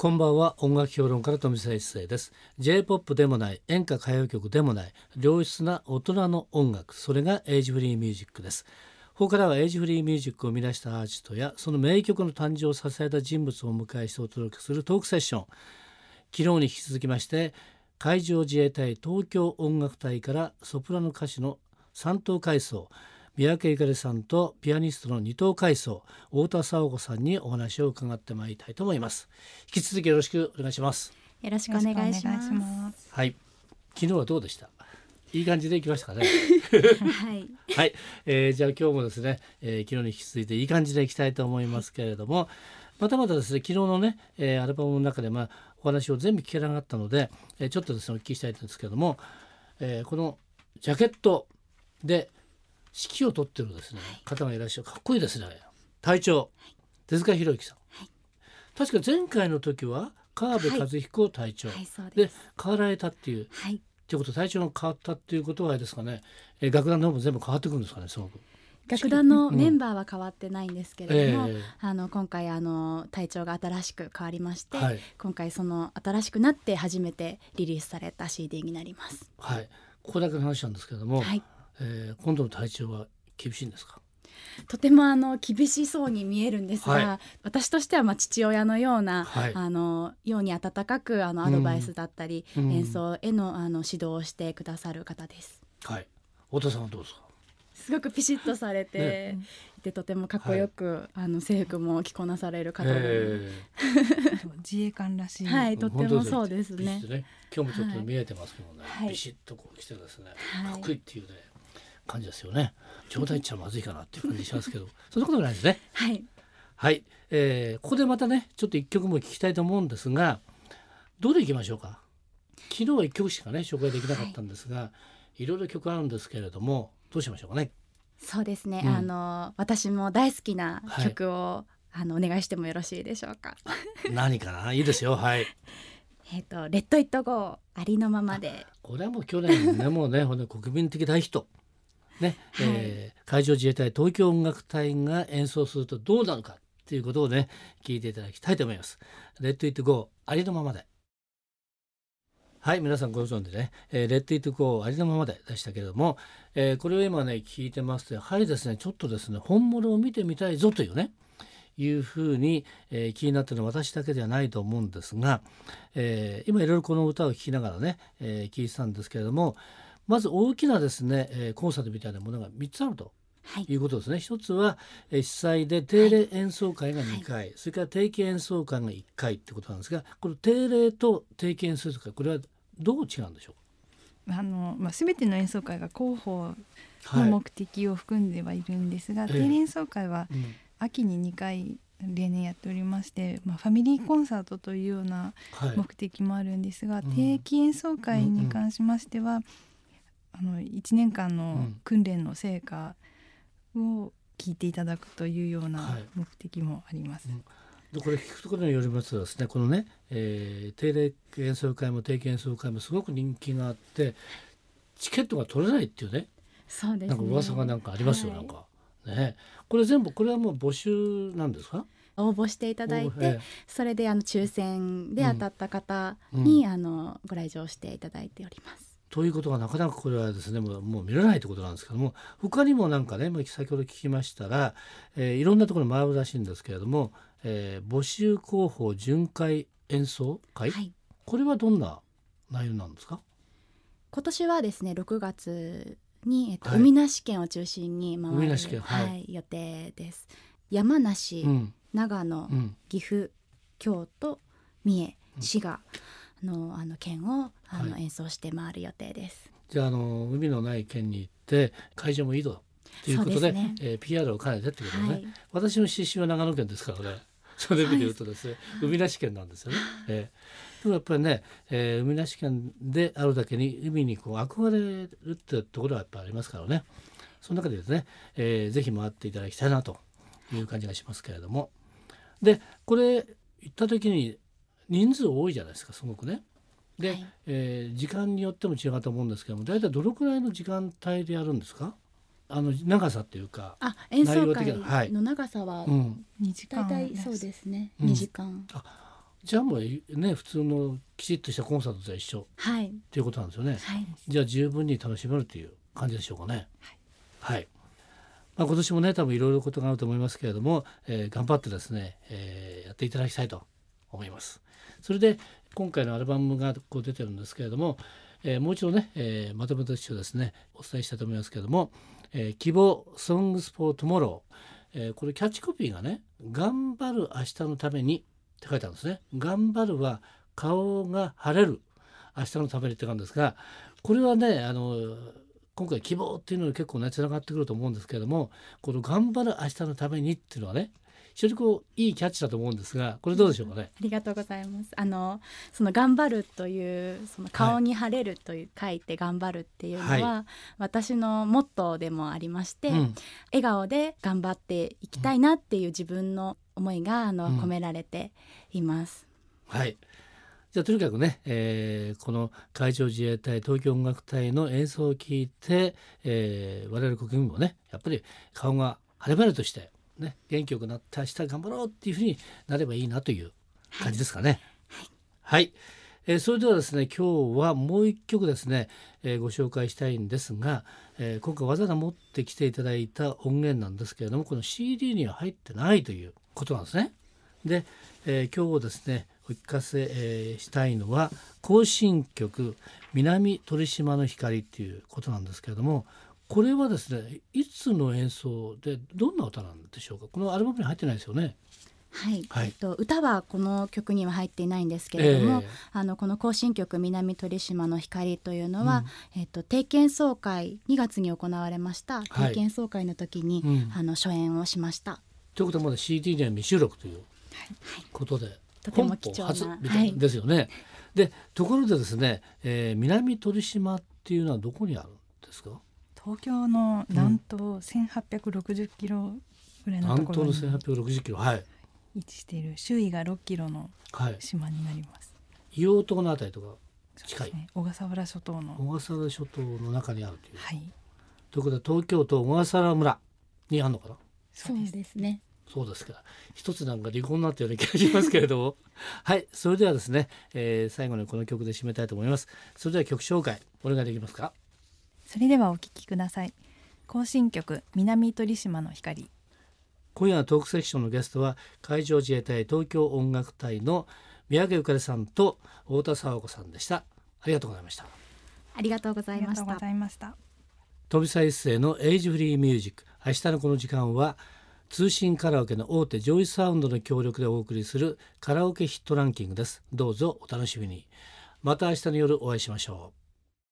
こんばんは。音楽評論家の富澤一世です。J-POP でもない演歌歌謡曲でもない良質な大人の音楽それがエイジフリーミュージックです。ここからはエイジフリーミュージックを生み出したアーティストやその名曲の誕生を支えた人物をお迎えしてお届けするトークセッション。昨日に引き続きまして海上自衛隊東京音楽隊からソプラノ歌手の三等階層三宅ゆかりさんとピアニストの二等階層太田沙子さんにお話を伺ってまいりたいと思います。引き続きよろしくお願いします。よろしくお願いします。はい。昨日はどうでした？いい感じでいきましたかね？はい、はい、えー、じゃあ今日もですね、えー、昨日に引き続いていい感じでいきたいと思いますけれども、またまたですね昨日のね、えー、アルバムの中でまあお話を全部聞けなかったので、えー、ちょっとですねお聞きしたいんですけれども、えー、このジャケットで指揮を取ってるですね、方がいらっしゃる。かっこいいですね隊長、手塚博之さん、確か前回の時は川辺和彦隊長、で変わられたっていう。はい。っていうこと隊長が変わったっていうことはあれですかね、えー、楽団の方も全部変わってくるんですかねすごく。楽団のメンバーは変わってないんですけれども、ええ。あの今回あの隊長が新しく変わりまして、はい。今回その新しくなって初めてリリースされた CD になります。はい、ここだけの話なんですけれども、はい、えー今度の体調は厳しいんですか？とてもあの厳しそうに見えるんですが、はい。私としてはまあ父親のような、はい。あのように温かくあのうんアドバイスだったり、うん。演奏へのあの指導をしてくださる方です。はい、太田さんはどうですか？すごくピシッとされて、ね。いてとてもかっこよく、あの制服も着こなされる方で、え自衛官らしい、はい、ーとってもそうですね。ね、今日もちょっとはい。見えてますけどね、はい。ビシッとこう来てですね、はい。かっこいいっていうね感じですよね。冗談言っちゃまずいかなっていう感じしますけど、そんなことないですね。はい、はい、えーここでまたねちょっと一曲も聞きたいと思うんですがどれいきましょうか？昨日は一曲しかね紹介できなかったんですが、い、ろいろ曲あるんですけれどもどうしましょうかね？そうですね。うん。あの私も大好きな曲を、あのお願いしてもよろしいでしょうか？何かな？いいですよ。はい。えっ、と Let It Go ありのままで。これはもう去年ねもうねほんと国民的大ヒットね、はい。えー海上自衛隊東京音楽隊が演奏するとどうなるかっていうことをね聞いていただきたいと思います。 Let It Go ありのままで。はい皆さんご存知でね、えー Let It Go ありのままででしたけれども、えーこれを今ね聞いてますとやはりですねちょっとですね本物を見てみたいぞというねいうふうに、えー気になってるのは私だけではないと思うんですが、えー今いろいろこの歌を聴きながらね、えー聞いてたんですけれどもまず大きなですね、えーコンサートみたいなものが3つあるとはい。いうことですね。一つは、えー主催で定例演奏会が2回、それから定期演奏会が1回ってことなんですがこの定例と定期演奏会これはどう違うんでしょあのまあ全ての演奏会が広報の目的を含んではいるんですが、ええ。定例演奏会はうん。秋に2回例年やっておりまして、まあ、ファミリーコンサートというようなはい。目的もあるんですが、うん。定期演奏会に関しましては、あの1年間のうん。訓練の成果を聞いていただくというようはない。目的もあります。うん。でこれ聞くところによりますとですねこのね、えー定例演奏会も定期演奏会もすごく人気があってチケットが取れないっていうねそうですね。なんか噂がなんかありますよ、はい。なんか。ね。これ全部これはもう募集なんですか？応募していただいて、えそれであの抽選で当たった方に、あのご来場していただいております。ということがなかなかこれはですねもうもう見れないということなんですけども他にもなんかねまあ先ほど聞きましたら、えーいろんなところに回るらしいんですけれども、えー募集広報巡回演奏会、はい。これはどんな内容なんですか？今年はですね6月に、えっとはい。海なし県を中心に回る海なし県はい。はい、予定です。山梨、うん。長野、うん。岐阜京都三重うん。滋賀のあの県をあの、はい。演奏して回る予定です。じゃああの海のない県に行って会場もいいとということでですね。えー PR を兼ねてっていうことでね、はい。私の出身は長野県ですからね。それで見てるとですね海なし県なんですよね。えー。でもやっぱりね、えー海なし県であるだけに海にこう憧れるってところはやっぱりありますからね。その中でですね、えーぜひ回っていただきたいなという感じがしますけれども。でこれ行った時に人数多いじゃないですかすごくね。で、はい。えー時間によっても違うと思うんですけども大体どのくらいの時間帯でやるんですか？あの長さっていうか、あ演奏内容的会なはい。の長さはうん、二時間大体そうですね、うん。2時間。じゃあもうね普通のきちっとしたコンサートと一緒。はい。っていうことなんですよね。はい。じゃあ十分に楽しめるという感じでしょうかね。はい。まあ、今年もね多分いろいろことがあると思いますけれども、えー頑張ってですね、えーやっていただきたいと思います。それで今回のアルバムがこう出てるんですけれども、えーもう一度ね、えーまとめとしてですねお伝えしたいと思いますけれども「えー希望 Songs for Tomorrow」えーこれキャッチコピーがね「頑張る明日のために」って書いてあるんですね。頑張るは顔が晴れる明日のためにって感じですがこれはねあの今回希望っていうのに結構ねつながってくると思うんですけれどもこの頑張る明日のためにっていうのはね非常にこういいキャッチだと思うんですがこれどうでしょうかね？ありがとうございます。あのその頑張るというその顔に晴れるという書いて頑張るっていうのは、は私のモットーでもありまして、うん笑顔で頑張っていきたいなっていう自分の思いがあの、うん込められています。はい。じゃあとにかくね、えーこの海上自衛隊東京音楽隊の演奏を聞いて、えー我々国民もねやっぱり顔が晴れ晴れとして、ね、元気よくなって明日頑張ろうっていうふうになればいいなという感じですかね。はい、えーそれではですね今日はもう一曲ですね、えーご紹介したいんですが、えー今回わざわざ持ってきていただいた音源なんですけれどもこの CD には入ってないということなんですね。で、えー今日ですねお聞かせ、えーしたいのは行進曲「南鳥島の光」っていうことなんですけれどもこれはですねいつの演奏でどんな歌なんでしょうか？このアルバムに入ってないですよね。はい、はい。えっと歌はこの曲には入っていないんですけれども、えあのこの行進曲南鳥島の光というのは、えっと定見総会2月に行われました。はい。定見総会の時に、うん。あの初演をしました。ということはまだ CD には未収録ということで、とても貴重なみたい。ですよね。でところでですね、えー南鳥島っていうのはどこにあるんですか？東京の南東1860キロぐらいのと南ころに東の1860キロはい。位置している周囲が6キロのはい。島になります。硫黄島のあたりとか近い。ね。小笠原諸島の小笠原諸島の中にあるという、はい。ということで東京都小笠原村にあるのかな？そうですですね。そうですか。一つなんか離婚になったような気がしますけれども。はい。それではですね、えー最後にこの曲で締めたいと思います。それでは曲紹介お願いできますか？それではお聴きください。行進曲南鳥島の光。今夜のトークセクションのゲストは海上自衛隊東京音楽隊の三宅由佳莉さんと太田紗和子さんでした。ありがとうございました。ありがとうござあいました。りがとうございました。富澤一誠の Age Free Music 明日のこの時間は通信カラオケの大手ジョイサウンドの協力でお送りするカラオケヒットランキングです。どうぞお楽しみに。また明日の夜お会いしましょう